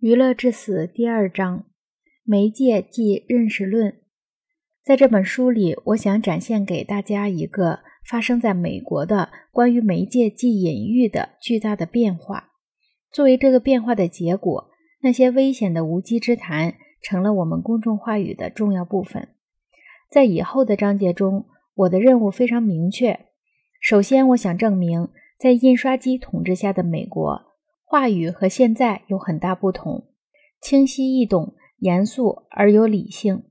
娱乐至死第二章：媒介即认识论。在这本书里，我想展现给大家一个发生在美国的关于媒介即隐喻的巨大的变化。作为这个变化的结果，那些危险的无稽之谈成了我们公众话语的重要部分。在以后的章节中，我的任务非常明确。首先，我想证明，在印刷机统治下的美国。话语和现在有很大不同，清晰易懂，严肃而有理性。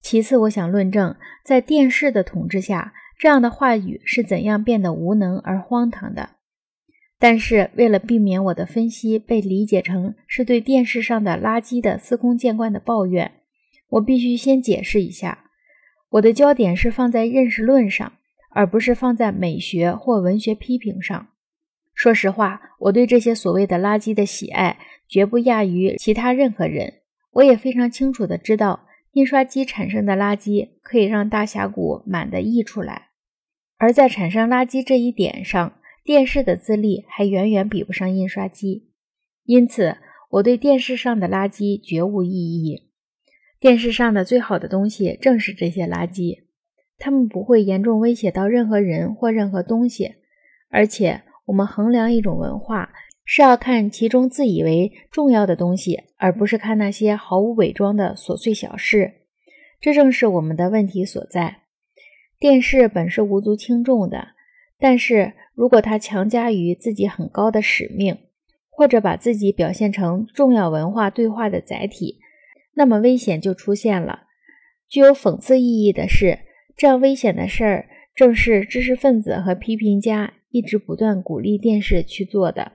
其次，我想论证，在电视的统治下，这样的话语是怎样变得无能而荒唐的。但是，为了避免我的分析被理解成是对电视上的垃圾的司空见惯的抱怨，我必须先解释一下，我的焦点是放在认识论上，而不是放在美学或文学批评上。说实话，我对这些所谓的垃圾的喜爱绝不亚于其他任何人。我也非常清楚的知道，印刷机产生的垃圾可以让大峡谷满的溢出来，而在产生垃圾这一点上，电视的资历还远远比不上印刷机。因此，我对电视上的垃圾绝无异议。电视上的最好的东西正是这些垃圾，它们不会严重威胁到任何人或任何东西，而且。我们衡量一种文化，是要看其中自以为重要的东西，而不是看那些毫无伪装的琐碎小事。这正是我们的问题所在。电视本是无足轻重的，但是如果它强加于自己很高的使命，或者把自己表现成重要文化对话的载体，那么危险就出现了。具有讽刺意义的是，这样危险的事儿，正是知识分子和批评家。一直不断鼓励电视去做的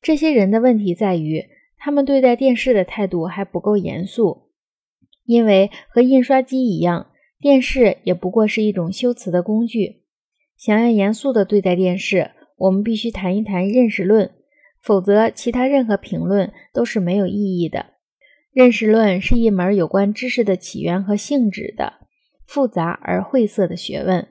这些人的问题在于，他们对待电视的态度还不够严肃。因为和印刷机一样，电视也不过是一种修辞的工具。想要严肃地对待电视，我们必须谈一谈认识论，否则其他任何评论都是没有意义的。认识论是一门有关知识的起源和性质的复杂而晦涩的学问。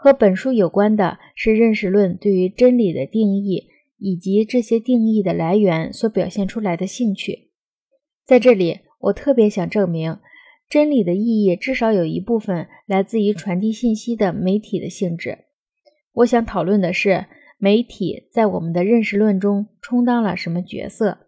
和本书有关的是认识论对于真理的定义，以及这些定义的来源所表现出来的兴趣。在这里，我特别想证明，真理的意义至少有一部分来自于传递信息的媒体的性质。我想讨论的是，媒体在我们的认识论中充当了什么角色。